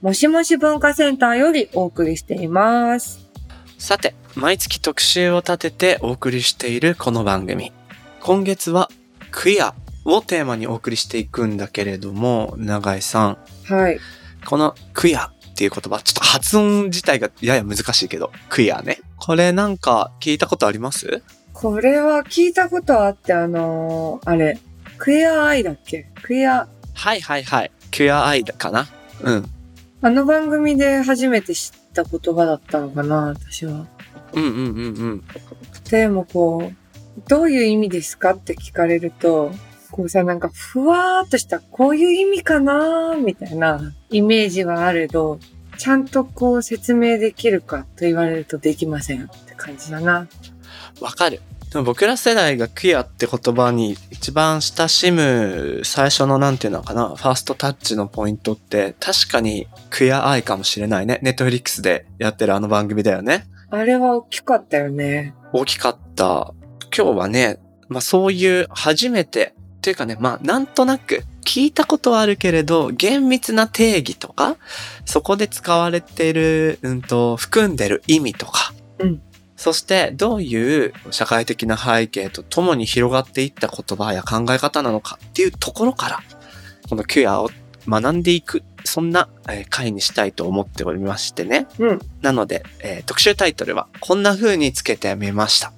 もしもし文化センターよりお送りしています。さて、毎月特集を立ててお送りしているこの番組。今月は、クイアをテーマにお送りしていくんだけれども、永井さん、はい。このクイアっていう言葉、ちょっと発音自体がやや難しいけど、クイアね。これなんか聞いたことあります？これは聞いたことあって、あのーあれ、クエアアイだっけ？クエア、はいはいはい。クイアアイだかな？うん。あの番組で初めて知った言葉だったのかな、私は。うんうんうんうん。でもこう、どういう意味ですかって聞かれると、こうさ、なんかふわーっとした、こういう意味かなーみたいなイメージはあれど、ちゃんとこう説明できるかと言われるとできませんって感じだな。わかる。でも僕ら世代がクイアって言葉に一番親しむ最初のなんていうのかな、ファーストタッチのポイントって確かにクイアアイかもしれないね。ネットフリックスでやってるあの番組だよね。あれは大きかったよね。大きかった。今日はね、まあそういう初めて、というかね、まあなんとなく聞いたことはあるけれど、厳密な定義とか、そこで使われている、うんと、含んでる意味とか、うんそしてどういう社会的な背景とともに広がっていった言葉や考え方なのかっていうところから、このキュアを学んでいく、そんなえー回にしたいと思っておりましてね。うん。なので、えー特集タイトルはこんな風につけてみました。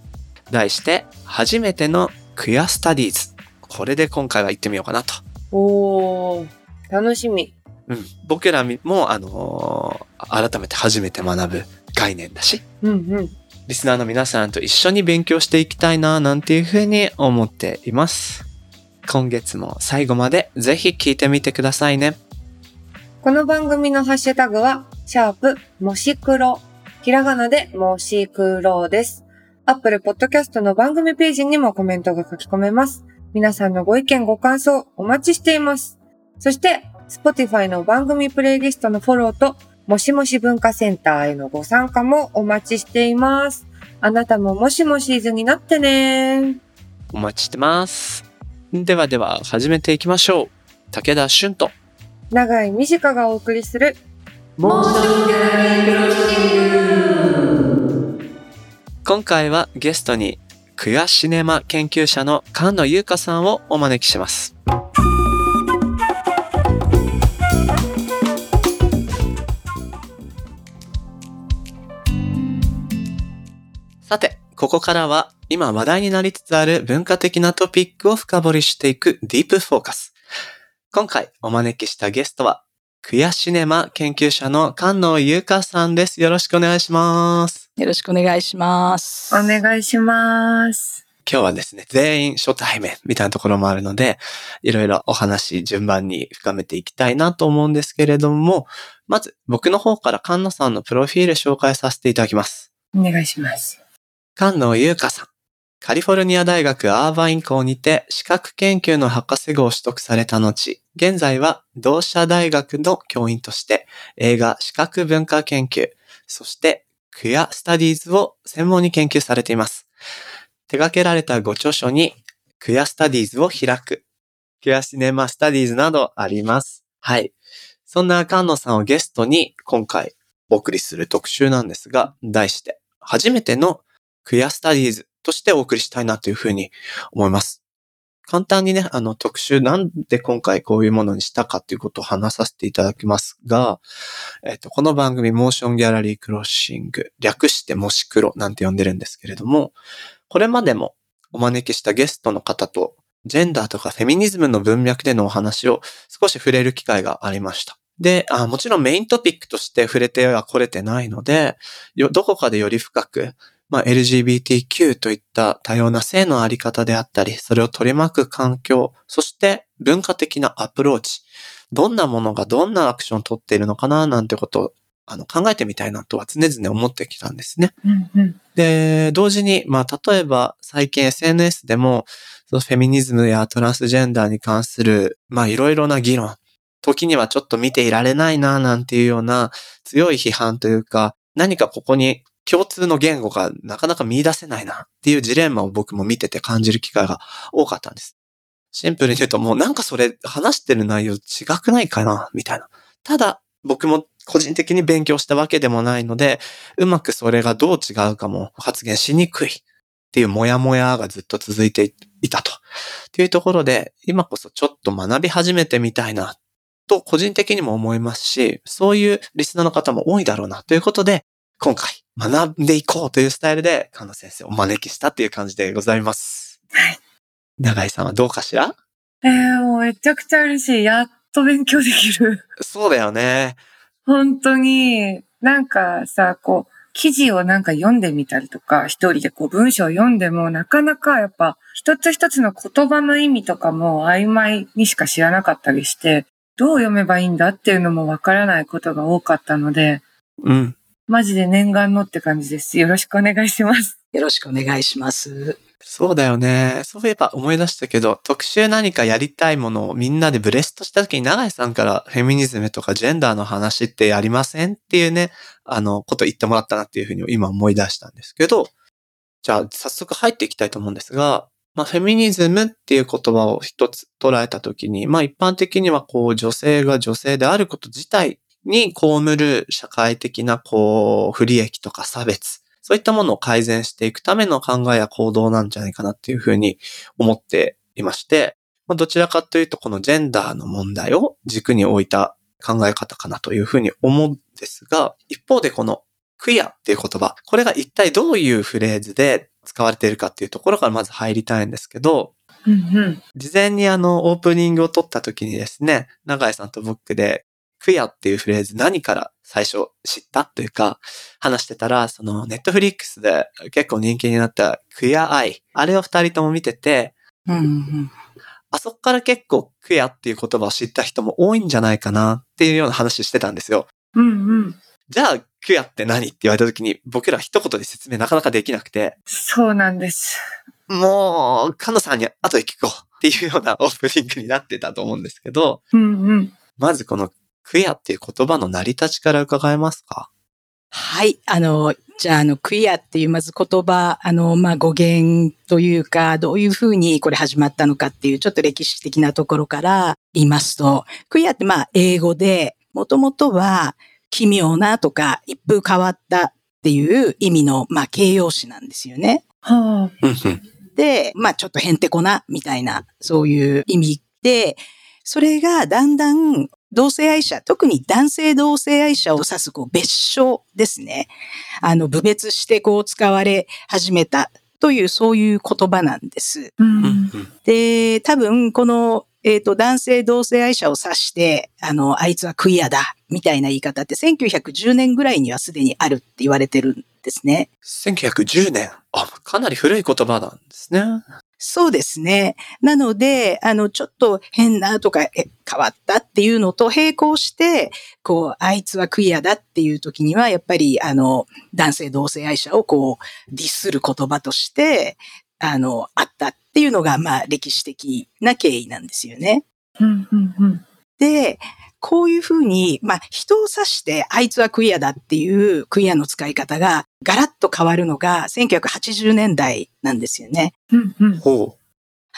題して、初めてのクアスタディーズ。これで今回は行ってみようかなと。おー、楽しみ。うん。僕らも、あのー改めて初めて学ぶ概念だし、うんうん。リスナーの皆さんと一緒に勉強していきたいな、なんていう風に思っています。今月も最後までぜひ聞いてみてくださいね。この番組のハッシュタグは、シャープ、もし黒。ひらがなで、もし黒です。アップルポッドキャストの番組ページにもコメントが書き込めます。皆さんのご意見ご感想お待ちしています。そして、Spotify の番組プレイリストのフォローと、もしもし文化センターへのご参加もお待ちしています。あなたももしもしーずになってねお待ちしてます。ではでは始めていきましょう。武田俊と。長井美智香がお送りする、今回はゲストにクアシネマ研究者の菅野優香さんをお招きします。ここからは今話題になりつつある文化的なトピックを深掘りしていくディープフォーカス。今回お招きしたゲストはクアシネマ研究者の菅野優香さんです。よろしくお願いします。よろしくお願いします。お願いします。今日はですね、全員初対面みたいなところもあるので、いろいろお話順番に深めていきたいなと思うんですけれども、まず僕の方から菅野さんのプロフィール紹介させていただきます。お願いします。菅野優香さん。カリフォルニア大学アーバイン校にて資格研究の博士号を取得された後、現在は同社大学の教員として映画視覚文化研究、そしてクアスタディーズを専門に研究されています。手掛けられたご著書にクアスタディーズを開く、クアシネマスタディーズなどあります。はい。そんな菅野さんをゲストに今回お送りする特集なんですが、題して初めてのクエアスタディーズとしてお送りしたいなというふうに思います。簡単にね、あの特集なんで今回こういうものにしたかということを話させていただきますが、えっ、と、この番組モーションギャラリークロッシング、略してもし黒なんて呼んでるんですけれども、これまでもお招きしたゲストの方とジェンダーとかフェミニズムの文脈でのお話を少し触れる機会がありました。で、あもちろんメイントピックとして触れてはこれてないので、どこかでより深く、まあ、LGBTQ といった多様な性のあり方であったり、それを取り巻く環境、そして文化的なアプローチ、どんなものがどんなアクションを取っているのかななんてことをあの考えてみたいなとは常々思ってきたんですね。うんうん。で、同時に、まあ、例えば最近 SNS でも、そのフェミニズムやトランスジェンダーに関する、まあ、いろいろな議論、時にはちょっと見ていられないな、なんていうような強い批判というか、何かここに共通の言語がなかなか見出せないなっていうジレンマを僕も見てて感じる機会が多かったんです。シンプルに言うともうなんかそれ話してる内容違くないかなみたいな。ただ僕も個人的に勉強したわけでもないので、うまくそれがどう違うかも発言しにくいっていうモヤモヤがずっと続いていたと。っていうところで、今こそちょっと学び始めてみたいなと個人的にも思いますし、そういうリスナーの方も多いだろうなということで、今回学んでいこうというスタイルで、神野先生をお招きしたっていう感じでございます。はい。長井さんはどうかしら？えー、もうめちゃくちゃ嬉しい。やっと勉強できる。そうだよね。本当に、なんかさ、こう、記事をなんか読んでみたりとか、一人でこう文章を読んでも、なかなかやっぱ、一つ一つの言葉の意味とかも曖昧にしか知らなかったりして、どう読めばいいんだっていうのもわからないことが多かったので、うん。マジで念願のって感じです。よろしくお願いします。よろしくお願いします。そうだよね。そういえば思い出したけど、特集何かやりたいものをみんなでブレストした時に長井さんからフェミニズムとかジェンダーの話ってやりませんっていうね、あの、こと言ってもらったなっていうふうに今思い出したんですけど、じゃあ早速入っていきたいと思うんですが、まあ、フェミニズムっていう言葉を一つ捉えた時に、まあ一般的にはこう女性が女性であること自体に被る社会的なこう不利益とか差別、そういったものを改善していくための考えや行動なんじゃないかなっていうふうに思っていまして、まあどちらかというとこのジェンダーの問題を軸に置いた考え方かなというふうに思うんですが、一方でこのクイアっていう言葉、これが一体どういうフレーズで使われているかっていうところからまず入りたいんですけど、うんうん。事前にあのオープニングを撮った時にですね、長井さんと僕でクイアっていうフレーズ何から最初知ったというか話してたら、そのネットフリックスで結構人気になったクイアアイ、あれを二人とも見てて、うんうん、あそこから結構クイアっていう言葉を知った人も多いんじゃないかなっていうような話してたんですよ。うんうん。じゃあクイアって何って言われた時に僕ら一言で説明なかなかできなくて、そうなんです。もう、カノさんに後で聞こうっていうようなオープニングになってたと思うんですけど、うんうん。まずこのクイアっていう言葉の成り立ちから伺えますか？はい。あの、じゃあ、あの、クイアっていうまず言葉、あの、まあ、語源というか、どういうふうにこれ始まったのかっていう、ちょっと歴史的なところから言いますと、クイアってまあ、英語で、もともとは、奇妙なとか、一風変わったっていう意味の、まあ、形容詞なんですよね。はあ。うんうん。で、まあちょっとへんてこな、みたいな、そういう意味で、それがだんだん同性愛者、特に男性同性愛者を指すこう別称ですね。あの、部別してこう使われ始めたという、そういう言葉なんです。ううんん。で、多分この、えっ、と、男性同性愛者を指して、あの、あいつはクイアだ、みたいな言い方って1910年ぐらいにはすでにあるって言われてるんですね。1910年。あ、かなり古い言葉なんですね。そうですね。なので、あの、ちょっと変なとか、え変わったっていうのと並行して、こう、あいつはクイアだっていう時には、やっぱり、あの、男性同性愛者をこう、ディスる言葉として、あの、あったっていうのが、まあ、歴史的な経緯なんですよね。うんうんうん。で、こういうふうに、まあ、人を指して、あいつはクイアだっていうクイアの使い方が、ガラッと変わるのが、1980年代なんですよね。うんうん。ほ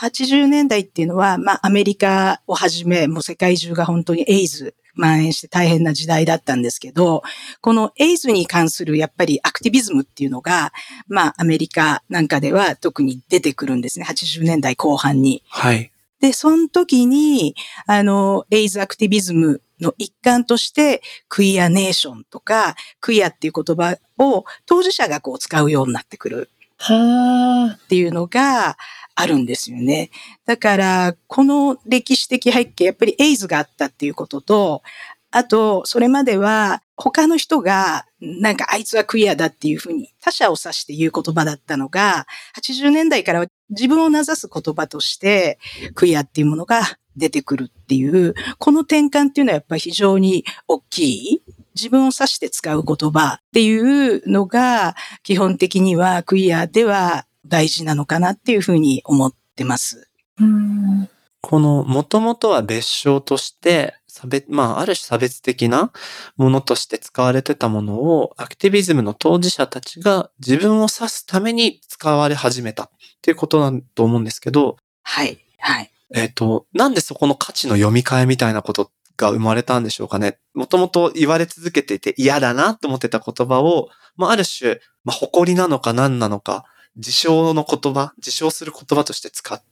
80年代っていうのは、まあ、アメリカをはじめ、もう世界中が本当にエイズ蔓延して大変な時代だったんですけど、このエイズに関するやっぱりアクティビズムっていうのが、まあ、アメリカなんかでは特に出てくるんですね。80年代後半にう。。はい。で、その時に、あの、エイズアクティビズムの一環として、クイアネーションとか、クイアっていう言葉を当事者がこう使うようになってくる。はあ。っていうのがあるんですよね。だから、この歴史的背景、やっぱりエイズがあったっていうことと、あと、それまでは他の人が、なんかあいつはクイアだっていうふうに他者を指して言う言葉だったのが、80年代からは自分を名指す言葉として、クイアっていうものが出てくるっていう、この転換っていうのはやっぱり非常に大きい自分を指して使う言葉っていうのが基本的にはクイアでは大事なのかなっていうふうに思ってます。うんこの、もともとは別称として、差別、まあ、ある種差別的なものとして使われてたものを、アクティビズムの当事者たちが自分を指すために使われ始めたっていうことだと思うんですけど、はい。はい。えっ、と、なんでそこの価値の読み替えみたいなことが生まれたんでしょうかね。もともと言われ続けていて嫌だなと思ってた言葉を、まあ、ある種、まあ、誇りなのか何なのか、自称の言葉、自称する言葉として使う。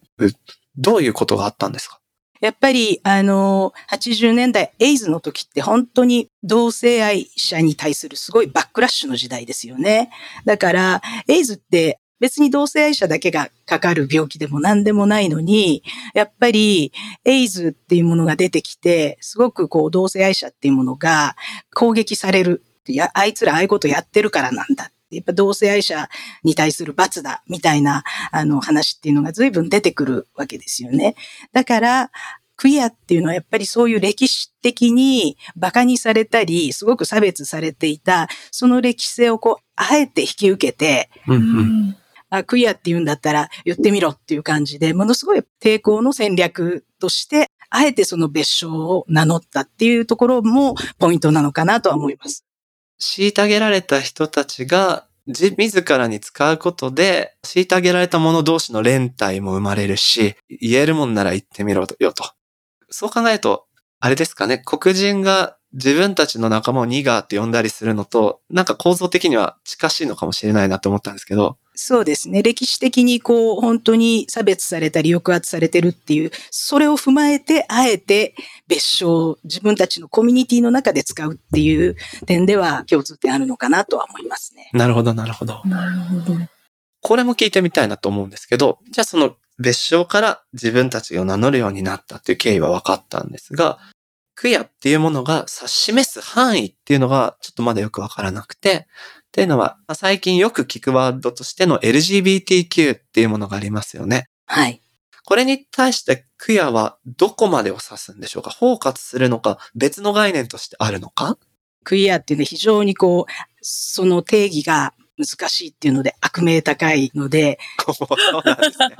どういうことがあったんですか？やっぱり、あの、80年代、エイズの時って本当に同性愛者に対するすごいバックラッシュの時代ですよね。だから、エイズって別に同性愛者だけがかかる病気でも何でもないのに、やっぱりエイズっていうものが出てきて、すごくこう同性愛者っていうものが攻撃される。いや、あいつらああいうことやってるからなんだ。やっぱ同性愛者に対する罰だ、みたいな、あの話っていうのが随分出てくるわけですよね。だから、クイアっていうのはやっぱりそういう歴史的に馬鹿にされたり、すごく差別されていた、その歴史性をこう、あえて引き受けて、うんうん。あクイアって言うんだったら言ってみろっていう感じで、ものすごい抵抗の戦略として、あえてその別称を名乗ったっていうところもポイントなのかなとは思います。虐げられた人たちが自自らに使うことで、虐げられた者同士の連帯も生まれるし、言えるもんなら言ってみろよと。そう考えると、あれですかね、黒人が自分たちの仲間をニガーって呼んだりするのと、なんか構造的には近しいのかもしれないなと思ったんですけど、そうですね。歴史的にこう、本当に差別されたり抑圧されてるっていう、それを踏まえて、あえて別称を自分たちのコミュニティの中で使うっていう点では共通点あるのかなとは思いますね。なるほど、なるほど。なるほど。これも聞いてみたいなと思うんですけど、じゃあその別称から自分たちを名乗るようになったっていう経緯は分かったんですが、クイアっていうものが指し示す範囲っていうのがちょっとまだよく分からなくて、っていうのは、まあ最近よく聞くワードとしての LGBTQ っていうものがありますよね。はい。これに対してクイアはどこまでを指すんでしょうか？包括するのか別の概念としてあるのか？クイアっていうのは非常にこう、その定義が難しいっていうので悪名高いので、そうなんですね。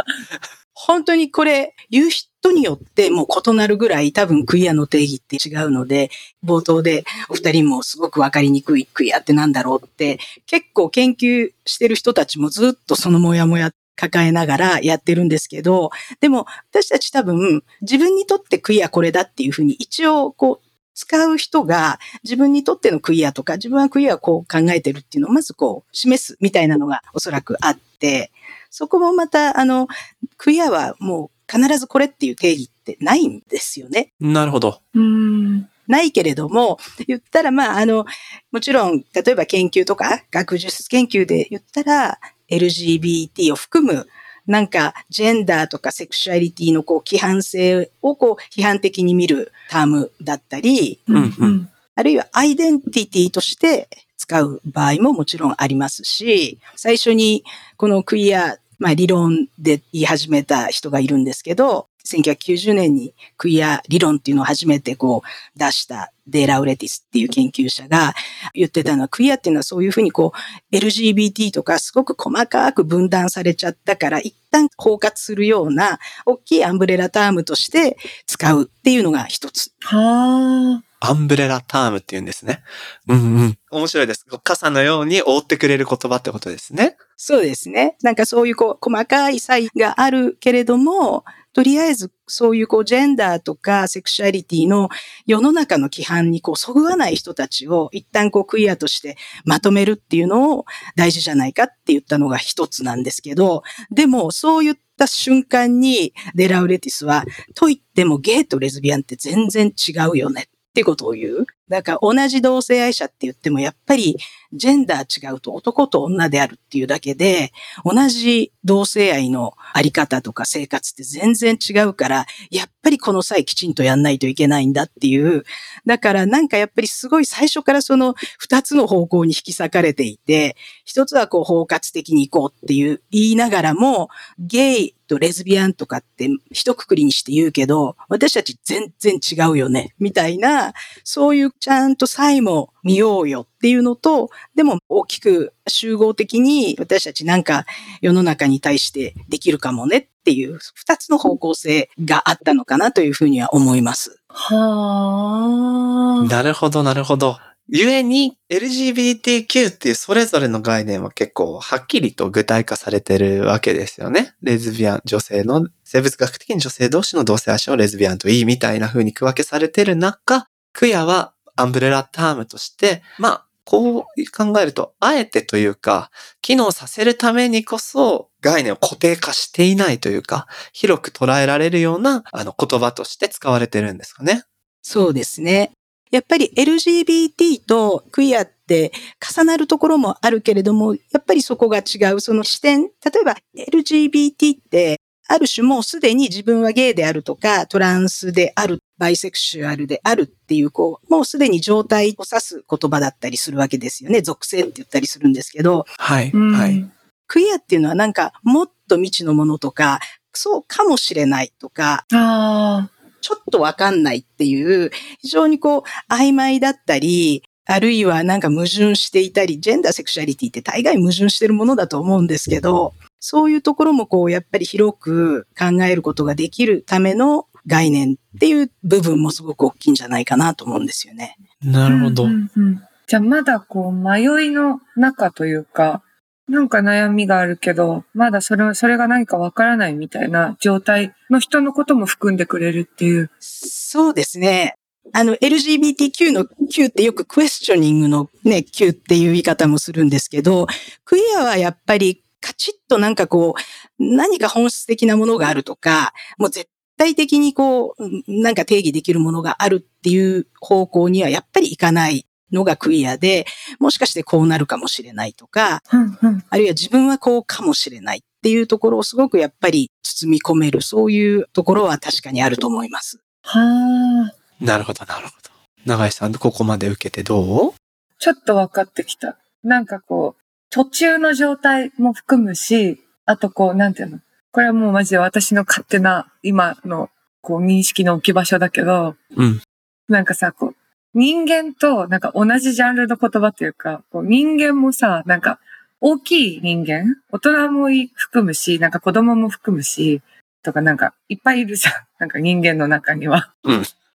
本当にこれ言う人によってもう異なるぐらい多分クイアの定義って違うので、冒頭でお二人もすごくわかりにくいクイアってなんだろうって、結構研究してる人たちもずっとそのモヤモヤ抱えながらやってるんですけど、でも私たち多分自分にとってクイアこれだっていうふうに一応こう使う人が自分にとってのクイアとか自分はクイアをこう考えてるっていうのをまずこう示すみたいなのがおそらくあって、そこもまたあのクイアはもう必ずこれっていう定義ってないんですよね。なるほど。うん。ないけれども、言ったらまああの、もちろん例えば研究とか学術研究で言ったら LGBT を含むなんか、ジェンダーとかセクシュアリティのこう、規範性をこう、批判的に見るタームだったり、うんうん。あるいはアイデンティティとして使う場合ももちろんありますし、最初にこのクイア、まあ理論で言い始めた人がいるんですけど、1990年にクイア理論っていうのを初めてこう出したデーラウレティスっていう研究者が言ってたのは、クイアっていうのはそういうふうにこう LGBT とかすごく細かく分断されちゃったから、一旦包括するような大きいアンブレラタームとして使うっていうのが一つ。はあアンブレラタームって言うんですね。うんうん。面白いです。傘のように覆ってくれる言葉ってことですね。そうですね。なんかそういうこう細かい差異があるけれども、とりあえずそういうこうジェンダーとかセクシュアリティの世の中の規範にこうそぐわない人たちを一旦こうクイアとしてまとめるっていうのを大事じゃないかって言ったのが一つなんですけど、でもそう言った瞬間にデラウレティスは、と言ってもゲイとレズビアンって全然違うよねってことを言う？だから同じ同性愛者って言ってもやっぱりジェンダー違うと男と女であるっていうだけで、同じ同性愛のあり方とか生活って全然違うから、やっぱりこの際きちんとやんないといけないんだっていう。だからなんかやっぱりすごい最初からその二つの方向に引き裂かれていて、一つはこう包括的に行こうっていう言いながらも、ゲイとレズビアンとかって一括りにして言うけど、私たち全然違うよね、みたいな、そういうちゃんと際も見ようよっていうのと、でも大きく集合的に私たちなんか世の中に対してできるかもねっていう二つの方向性があったのかなというふうには思います。はあ。なるほど、なるほど。ゆえに LGBTQ っていうそれぞれの概念は結構はっきりと具体化されてるわけですよね。レズビアン、女性の、生物学的に女性同士の同性愛者をレズビアンといいみたいな風に区分けされてる中、クヤはアンブレラタームとして、まあ、こう考えると、あえてというか、機能させるためにこそ概念を固定化していないというか、広く捉えられるようなあの言葉として使われてるんですかね。そうですね。やっぱり LGBT とクイアって重なるところもあるけれども、やっぱりそこが違う。その視点、例えば LGBT ってある種もうすでに自分はゲイであるとか、トランスである、バイセクシュアルであるっていう、こう、もうすでに状態を指す言葉だったりするわけですよね。属性って言ったりするんですけど、はい、うんはい。クイアっていうのはなんかもっと未知のものとか、そうかもしれないとか、あちょっとわかんないっていう、非常にこう曖昧だったり、あるいはなんか矛盾していたり、ジェンダーセクシャリティって大概矛盾してるものだと思うんですけど、そういうところもこうやっぱり広く考えることができるための概念っていう部分もすごく大きいんじゃないかなと思うんですよね。あ。なるほど。うんうんうんじゃあまだこう迷いの中というか、なんか悩みがあるけど、まだそれ、それが何かわからないみたいな状態の人のことも含んでくれるっていう。そうですね。あの、LGBTQ の Q ってよくクエスチョニングのね、Q っていう言い方もするんですけど、クイアはやっぱりカチッとなんかこう、何か本質的なものがあるとか、もう絶対的にこう、うんなんか定義できるものがあるっていう方向にはやっぱりいかないのがクイアで、もしかしてこうなるかもしれないとか、うんうんあるいは自分はこうかもしれないっていうところをすごくやっぱり包み込める、そういうところは確かにあると思います。はあ。なるほど、なるほど。長井さん、ここまで受けてどう？ちょっと分かってきた。なんかこう、途中の状態も含むし、あとこう、なんていうの？これはもうマジで私の勝手な今のこう認識の置き場所だけど、うん。なんかさ、こう、人間となんか同じジャンルの言葉っていうか、こう人間もさ、なんか大きい人間大人もい含むし、なんか子供も含むし、とかなんかいっぱいいるじゃん。なんか人間の中には。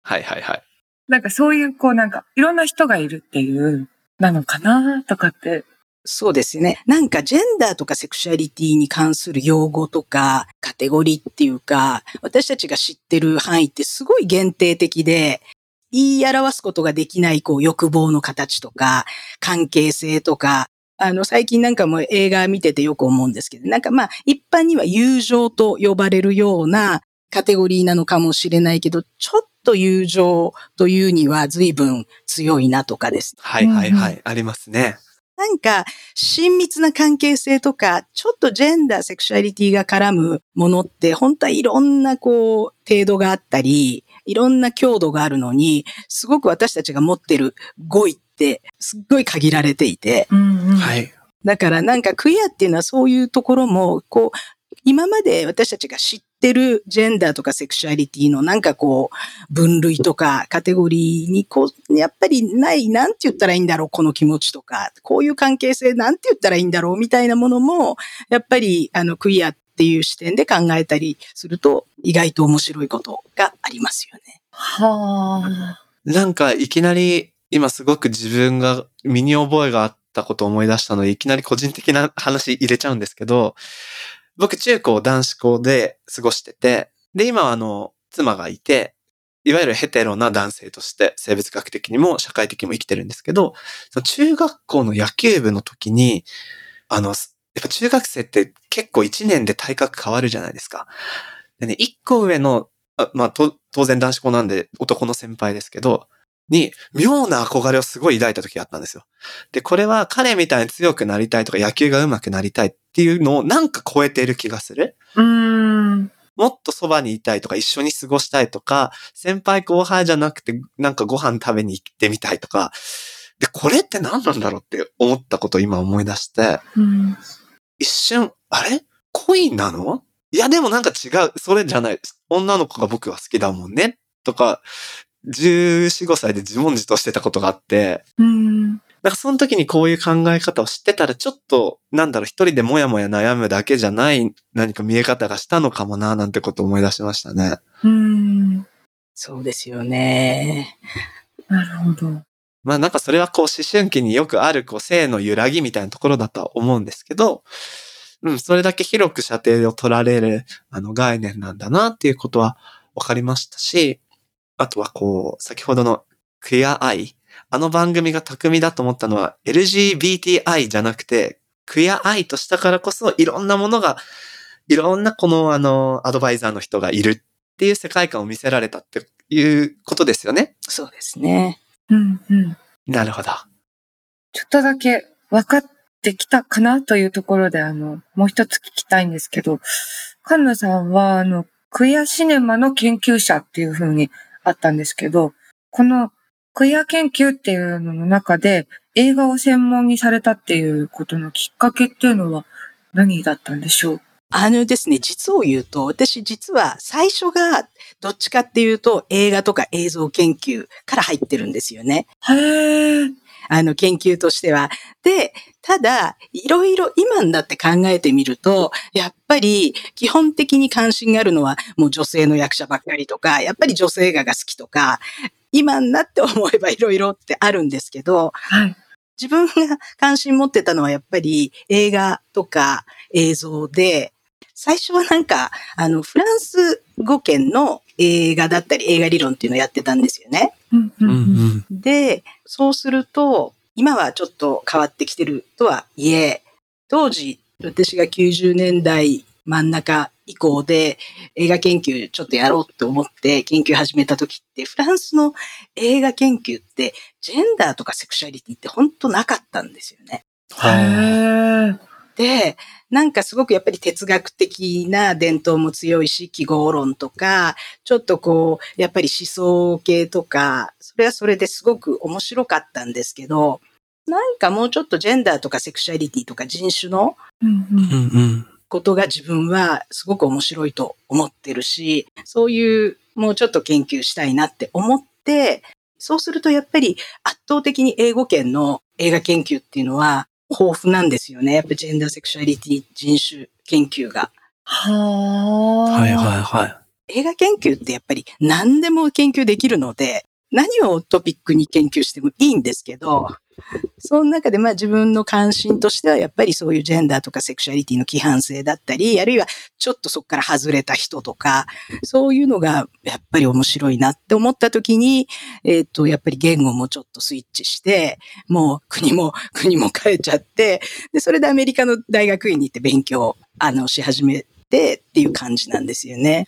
はいはいはい。なんかそういうこうなんかいろんな人がいるっていう、なのかなとかってそうですね。なんかジェンダーとかセクシュアリティに関する用語とかカテゴリーっていうか、私たちが知ってる範囲ってすごい限定的で、言い表すことができないこう欲望の形とか、関係性とか、あの最近なんかも映画見ててよく思うんですけど、なんかまあ一般には友情と呼ばれるようなカテゴリーなのかもしれないけど、ちょっと友情というには随分強いなとかですはいはいはい。ありますね。なんか、親密な関係性とか、ちょっとジェンダー、セクシュアリティが絡むものって、本当はいろんなこう、程度があったり、いろんな強度があるのに、すごく私たちが持ってる語彙って、すっごい限られていて、うんうん。はい。だからなんかクイアっていうのはそういうところも、こう、今まで私たちが知ってるジェンダーとかセクシュアリティのなんかこう、分類とかカテゴリーにこう、やっぱりない、なんて言ったらいいんだろう、この気持ちとか、こういう関係性なんて言ったらいいんだろう、みたいなものも、やっぱりあのクイアっていう視点で考えたりすると、意外と面白いことがありますよね。はあ。なんかいきなり今すごく自分が身に覚えがあったことを思い出したので、いきなり個人的な話入れちゃうんですけど、僕中高男子校で過ごしてて、で、今はあの、妻がいて、いわゆるヘテロな男性として生物学的にも社会的にも生きてるんですけど、中学校の野球部の時に、あの、やっぱ中学生って結構1年で体格変わるじゃないですか。でね、1個上のあまあ、当然男子校なんで男の先輩ですけど、に、妙な憧れをすごい抱いた時があったんですよ。で、これは彼みたいに強くなりたいとか野球が上手くなりたいっていうのをなんか超えている気がする。うーん。もっとそばにいたいとか一緒に過ごしたいとか、先輩後輩じゃなくてなんかご飯食べに行ってみたいとか、で、これって何なんだろうって思ったことを今思い出して、うん。一瞬、あれ？恋なの？いや、でもなんか違う。それじゃない。女の子が僕は好きだもんね。とか、14、5歳で自問自答してたことがあって、うん。なんかその時にこういう考え方を知ってたら、ちょっと、なんだろう、一人でもやもや悩むだけじゃない何か見え方がしたのかもな、なんてことを思い出しましたね。うん。そうですよね。なるほど。まあなんかそれはこう思春期によくあるこう性の揺らぎみたいなところだとは思うんですけど、うん、それだけ広く射程を取られるあの概念なんだなっていうことは分かりましたし、あとはこう、先ほどのクエアアイ。あの番組が巧みだと思ったのは LGBTI じゃなくて、クエアアイとしたからこそいろんなものが、いろんなこのあの、アドバイザーの人がいるっていう世界観を見せられたっていうことですよね。そうですね。うんうん。なるほど。ちょっとだけ分かってきたかなというところで、あの、もう一つ聞きたいんですけど、カンナさんは、あの、クイアシネマの研究者っていう風にあったんですけど、このクイア研究っていうのの中で映画を専門にされたっていうことのきっかけっていうのは何だったんでしょう？あのですね、実を言うと、私実は最初がどっちかっていうと映画とか映像研究から入ってるんですよね。へえ。あの研究としては。で、ただ、いろいろ今になって考えてみると、やっぱり基本的に関心があるのはもう女性の役者ばっかりとか、やっぱり女性映画が好きとか、今になって思えばいろいろってあるんですけど、はい。自分が関心持ってたのはやっぱり映画とか映像で、最初はなんか、あの、フランス語圏の映画だったり映画理論っていうのをやってたんですよね。うんうんうん。ん。で、そうすると、今はちょっと変わってきてるとはいえ、当時、私が90年代真ん中以降で映画研究ちょっとやろうと思って研究始めた時って、フランスの映画研究って、ジェンダーとかセクシャリティって本当なかったんですよね。へえ。で、なんかすごくやっぱり哲学的な伝統も強いし、記号論とか、ちょっとこう、やっぱり思想系とか、それはそれですごく面白かったんですけど、なんかもうちょっとジェンダーとかセクシャリティとか人種のうんうんうんうん。ことが自分はすごく面白いと思ってるし、そういうもうちょっと研究したいなって思って、そうするとやっぱり圧倒的に英語圏の映画研究っていうのは豊富なんですよね。やっぱジェンダーセクシャリティ人種研究が。はあ。はいはいはい。映画研究ってやっぱり何でも研究できるので、何をトピックに研究してもいいんですけど、その中でまあ自分の関心としてはやっぱりそういうジェンダーとかセクシャリティの規範性だったり、あるいはちょっとそこから外れた人とか、そういうのがやっぱり面白いなって思った時に、えっ、と、やっぱり言語もちょっとスイッチして、もう国も、国も変えちゃって、で、それでアメリカの大学院に行って勉強、あの、し始めてっていう感じなんですよね。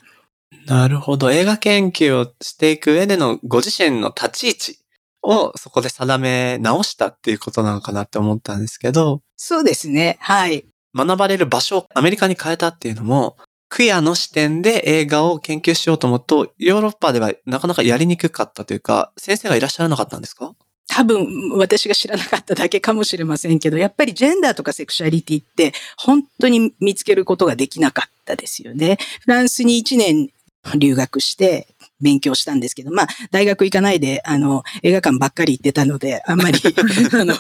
なるほど。映画研究をしていく上でのご自身の立ち位置をそこで定め直したっていうことなのかなって思ったんですけど、そうですね。はい。学ばれる場所をアメリカに変えたっていうのも、クイアの視点で映画を研究しようと思うと、ヨーロッパではなかなかやりにくかったというか、先生がいらっしゃらなかったんですか？多分私が知らなかっただけかもしれませんけど、やっぱりジェンダーとかセクシャリティって本当に見つけることができなかったですよね。フランスに1年留学して勉強したんですけど、まあ大学行かないで、あの、映画館ばっかり行ってたので、あんまり、あの、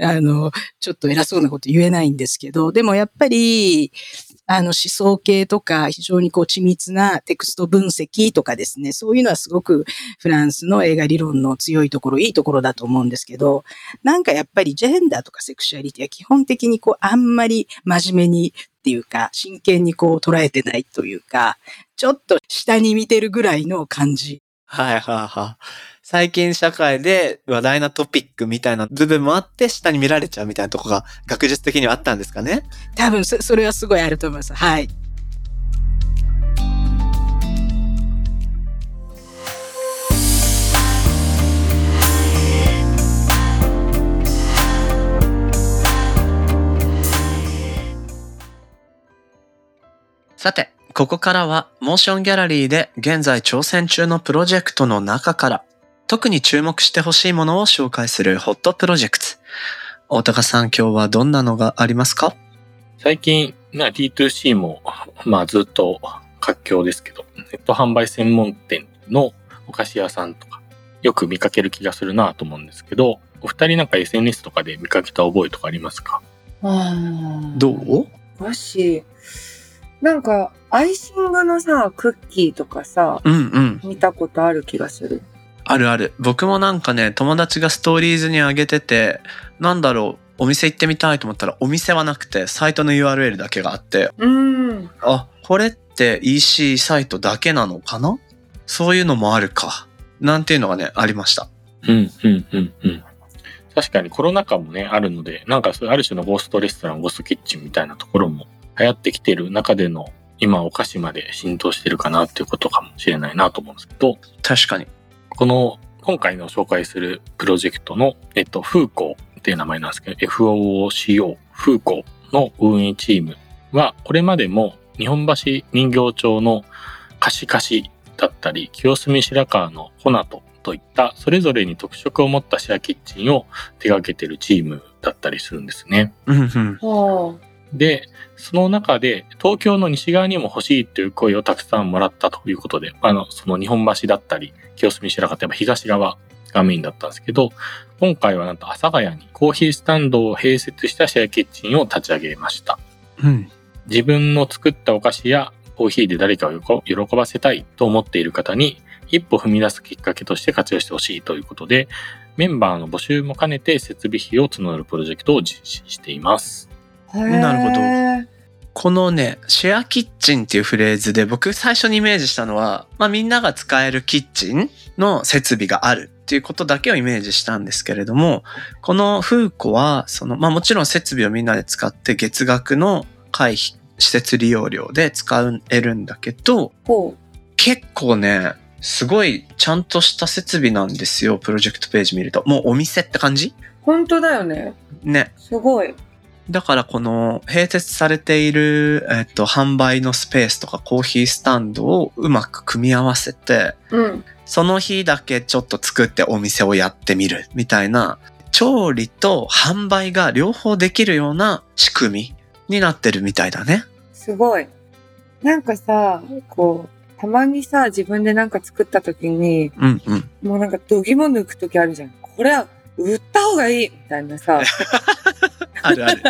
あの、ちょっと偉そうなこと言えないんですけど、でもやっぱり、あの思想系とか非常にこう緻密なテクスト分析とかですね、そういうのはすごくフランスの映画理論の強いところ、いいところだと思うんですけど、なんかやっぱりジェンダーとかセクシュアリティは基本的にこうあんまり真面目にっていうか、真剣にこう捉えてないというか、ちょっと下に見てるぐらいの感じ。はいはいはい。最近社会で話題なトピックみたいな部分もあって、下に見られちゃうみたいなとこが学術的にはあったんですかね？多分そそれはすごいあると思います。はい。さて、ここからは、モーションギャラリーで現在挑戦中のプロジェクトの中から、特に注目してほしいものを紹介するホットプロジェクト。大高さん、今日はどんなのがありますか？最近、まあ D2C も、まあずっと活況ですけど、ネット販売専門店のお菓子屋さんとか、よく見かける気がするなと思うんですけど、お二人なんか SNS とかで見かけた覚えとかありますか？どう？お菓子。なんか、アイシングのさ、クッキーとかさ、うんうん。見たことある気がする。あるある。僕もなんかね、友達がストーリーズに上げてて、なんだろう、お店行ってみたいと思ったら、お店はなくて、サイトの URL だけがあって、うーん。あ、これって EC サイトだけなのかな？そういうのもあるか。なんていうのがね、ありました。うん、うん、うん、うん。確かにコロナ禍もね、あるので、なんかそういうある種のゴーストレストラン、ゴーストキッチンみたいなところも流行ってきてる中での、今お菓子まで浸透してるかなっていうことかもしれないなと思うんですけど、確かに。この今回の紹介するプロジェクトの、えっと、フーコーっていう名前なんですけど、ーコーの運営チームは、これまでも日本橋人形町の貸し貸しだったり、清澄白河のホナトといった、それぞれに特色を持ったシェアキッチンを手掛けてるチームだったりするんですね。で、その中で東京の西側にも欲しいという声をたくさんもらったということで、あの、その日本橋だったり、清澄白河ってやっぱ東側がメインだったんですけど、今回はなんと阿佐ヶ谷にコーヒースタンドを併設したシェアキッチンを立ち上げました。うん。自分の作ったお菓子やコーヒーで誰かを喜喜ばせたいと思っている方に一歩踏み出すきっかけとして活用してほしいということで、メンバーの募集も兼ねて設備費を募るプロジェクトを実施しています。あ。なるほどこのね、シェアキッチンっていうフレーズで僕最初にイメージしたのは、まあみんなが使えるキッチンの設備があるっていうことだけをイメージしたんですけれども、このフーコは、その、まあもちろん設備をみんなで使って月額の会費、施設利用料で使えるんだけど、ほ結構ね、すごいちゃんとした設備なんですよ、プロジェクトページ見ると。もうお店って感じ？う。本当だよね。ね。すごい。だからこの併設されている、えっと、販売のスペースとかコーヒースタンドをうまく組み合わせて、うん。その日だけちょっと作ってお店をやってみるみたいな、調理と販売が両方できるような仕組みになってるみたいだね。すごい。なんかさ、こう、たまにさ、自分でなんか作った時に、うんうん。もうなんか度肝抜く時あるじゃん。これは売った方がいいみたいなさ。あるある。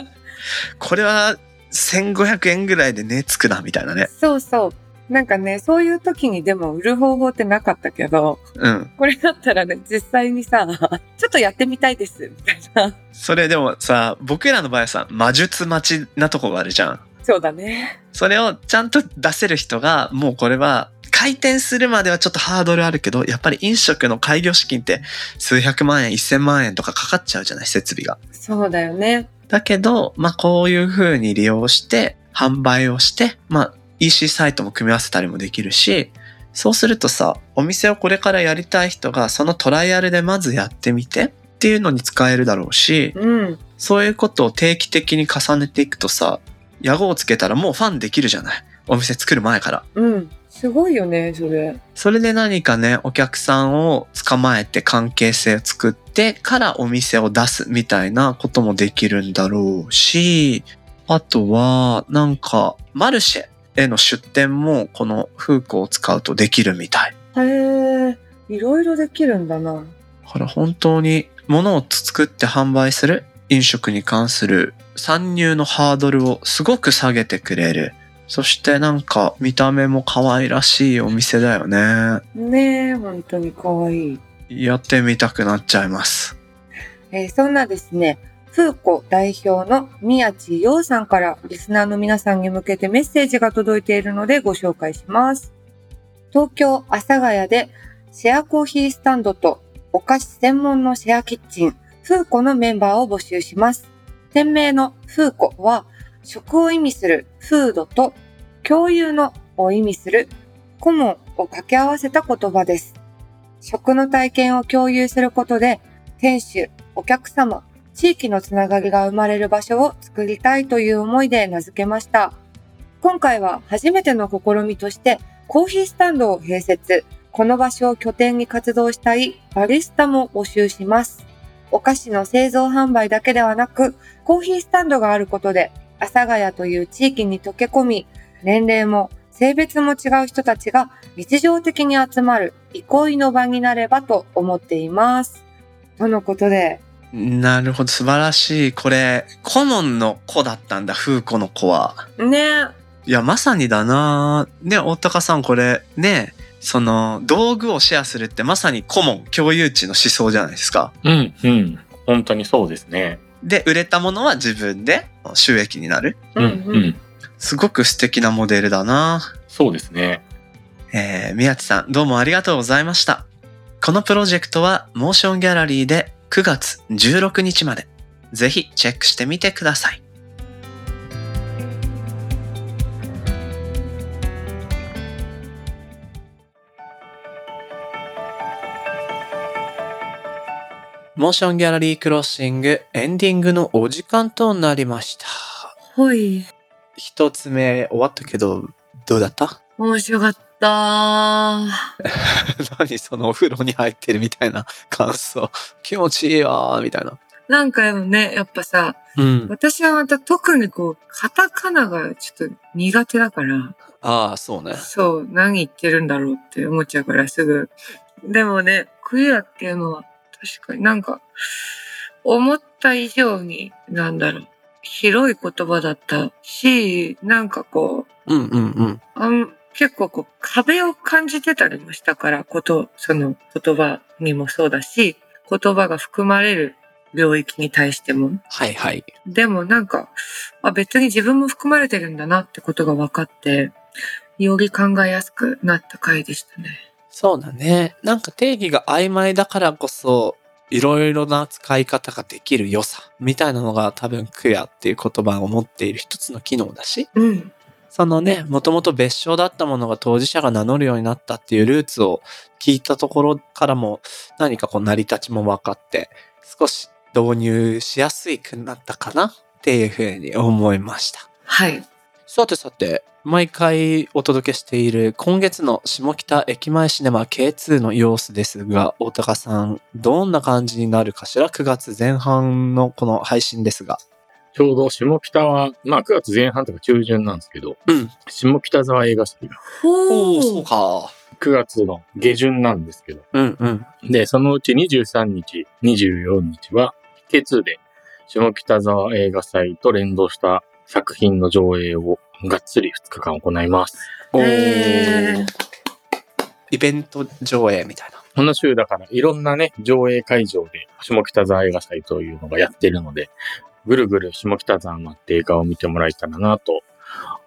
これは1500円ぐらいで値つくなみたいなね。そうそう。なんかね、そういう時にでも売る方法ってなかったけど、うん。これだったらね、実際にさ、ちょっとやってみたいです、みたいな。それでもさ、僕らの場合はさ、魔術待ちなとこがあるじゃん。そうだね。それをちゃんと出せる人が、もうこれは、開店するまではちょっとハードルあるけど、やっぱり飲食の開業資金って数百万円、一千万円とかかかっちゃうじゃない、設備が。そうだよね。だけど、まあこういう風に利用して、販売をして、まあ EC サイトも組み合わせたりもできるし、そうするとさ、お店をこれからやりたい人がそのトライアルでまずやってみてっていうのに使えるだろうし、うん。そういうことを定期的に重ねていくとさ、屋号をつけたらもうファンできるじゃない？お店作る前から。うん。すごいよね、それ。それで何かね、お客さんを捕まえて関係性を作ってからお店を出すみたいなこともできるんだろうし、あとは、なんか、マルシェへの出店もこのフーコを使うとできるみたい。へえ、いろいろできるんだな。だから本当に物を作って販売する飲食に関する参入のハードルをすごく下げてくれる。そしてなんか見た目も可愛らしいお店だよね。ねえ、本当に可愛い。やってみたくなっちゃいます。えーそんなですね、フーコ代表の宮地洋さんからリスナーの皆さんに向けてメッセージが届いているのでご紹介します。東京阿佐ヶ谷でシェアコーヒースタンドとお菓子専門のシェアキッチン、フーコのメンバーを募集します。店名のフーコは食を意味するフードと共有のを意味するコモンを掛け合わせた言葉です。食の体験を共有することで店主、お客様、地域のつながりが生まれる場所を作りたいという思いで名付けました。今回は初めての試みとしてコーヒースタンドを併設、この場所を拠点に活動したいバリスタも募集します。お菓子の製造販売だけではなく、コーヒースタンドがあることで、阿佐ヶ谷という地域に溶け込み、年齢も性別も違う人たちが日常的に集まる憩いの場になればと思っています。とのことで、なるほど、素晴らしい。これ、顧問の子だったんだ、風子の子は。ねいや、まさにだなね、大高さん、これ、ね、その、道具をシェアするってまさに顧問、共有値の思想じゃないですか。うん、うん。本当にそうですね。で、売れたものは自分で収益になる。うん、うん。すごく素敵なモデルだなそうですね。えー、宮地さん、どうもありがとうございました。このプロジェクトは、モーションギャラリーで9月16日まで。ぜひチェックしてみてください。モーションギャラリークロッシングエンディングのお時間となりました。ほい。一つ目終わったけど、どうだった？面白かった。何そのお風呂に入ってるみたいな感想。気持ちいいよーみたいな。なんかでもね、やっぱさ、うん。私はまた特にこう、カタカナがちょっと苦手だから、ああ、そうね。そう、何言ってるんだろうって思っちゃうからすぐ。でもね、クイアっていうのは確かになんか、思った以上に、なんだろう、広い言葉だったし、なんかこう、うんうんうん。あん結構こう壁を感じてたりもしたから、こと、その言葉にもそうだし、言葉が含まれる領域に対しても。はいはい。でもなんか、あ別に自分も含まれてるんだなってことが分かって、より考えやすくなった回でしたね。そうだね。なんか定義が曖昧だからこそ、いろいろな使い方ができる良さみたいなのが多分クヤっていう言葉を持っている一つの機能だし、うん。そのね、もともと別称だったものが当事者が名乗るようになったっていうルーツを聞いたところからも何かこう成り立ちも分かって、少し導入しやすいくなったかなっていうふうに思いました。はい。さてさて、毎回お届けしている今月の下北駅前シネマ K2 の様子ですが、大高さん、どんな感じになるかしら ?9 月前半のこの配信ですが。ちょうど下北は、まあ9月前半とか中旬なんですけど、うん。下北沢映画祭がほおー、そうか。9月の下旬なんですけど、うんうん。で、そのうち23日、24日は K2 で下北沢映画祭と連動した作品の上映をがっつり2日間行います。おイベント上映みたいな。この週だからいろんなね、上映会場で下北沢映画祭というのがやってるので、ぐるぐる下北沢になって映画を見てもらえたらなと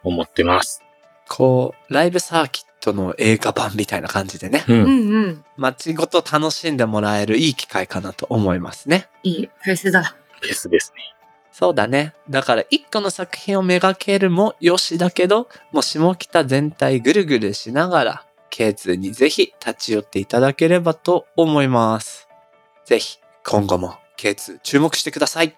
思ってます。こう、ライブサーキットの映画版みたいな感じでね、う。うんんうん。街ごと楽しんでもらえるいい機会かなと思いますね。いいフェスだ。フェスですね。そうだね。だから一個の作品をめがけるもよしだけど、もう下北全体ぐるぐるしながら、K2 にぜひ立ち寄っていただければと思います。ぜひ今後も K2 注目してください。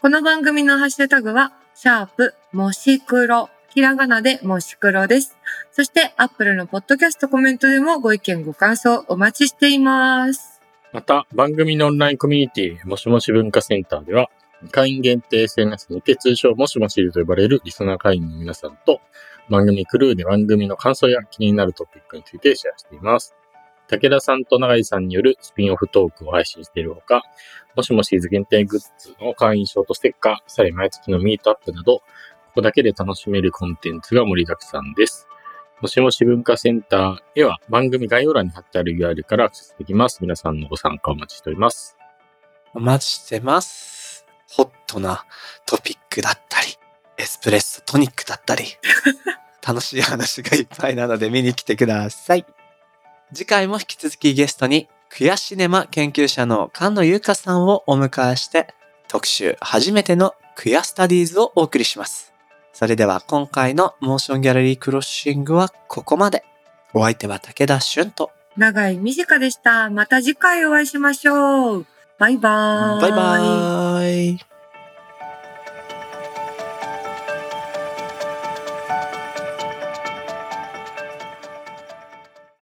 この番組のハッシュタグは、シャープ、もし黒。ひらがなでもし黒です。そして、アップルのポッドキャストコメントでもご意見ご感想お待ちしています。また、番組のオンラインコミュニティ、もしもし文化センターでは、会員限定 SNS にて通称もしもしると呼ばれるリスナー会員の皆さんと、番組クルーで番組の感想や気になるトピックについてシェアしています。武田さんと永井さんによるスピンオフトークを配信しているほか、もしもしーズ限定グッズの会員証とステッカー、さらに毎月のミートアップなど、ここだけで楽しめるコンテンツが盛りだくさんです。もしもし文化センターへは番組概要欄に貼ってある URL からアクセスできます。皆さんのご参加お待ちしております。お待ちしてます。ホットなトピックだったり、エスプレッソトニックだったり、楽しい話がいっぱいなので見に来てください。次回も引き続きゲストに、クヤシネマ研究者の菅野優香さんをお迎えして、特集初めてのクヤスタディーズをお送りします。それでは今回のモーションギャラリークロッシングはここまで。お相手は武田俊と、長井美智香でした。また次回お会いしましょう。バイバーイ。バイバーイ Bye.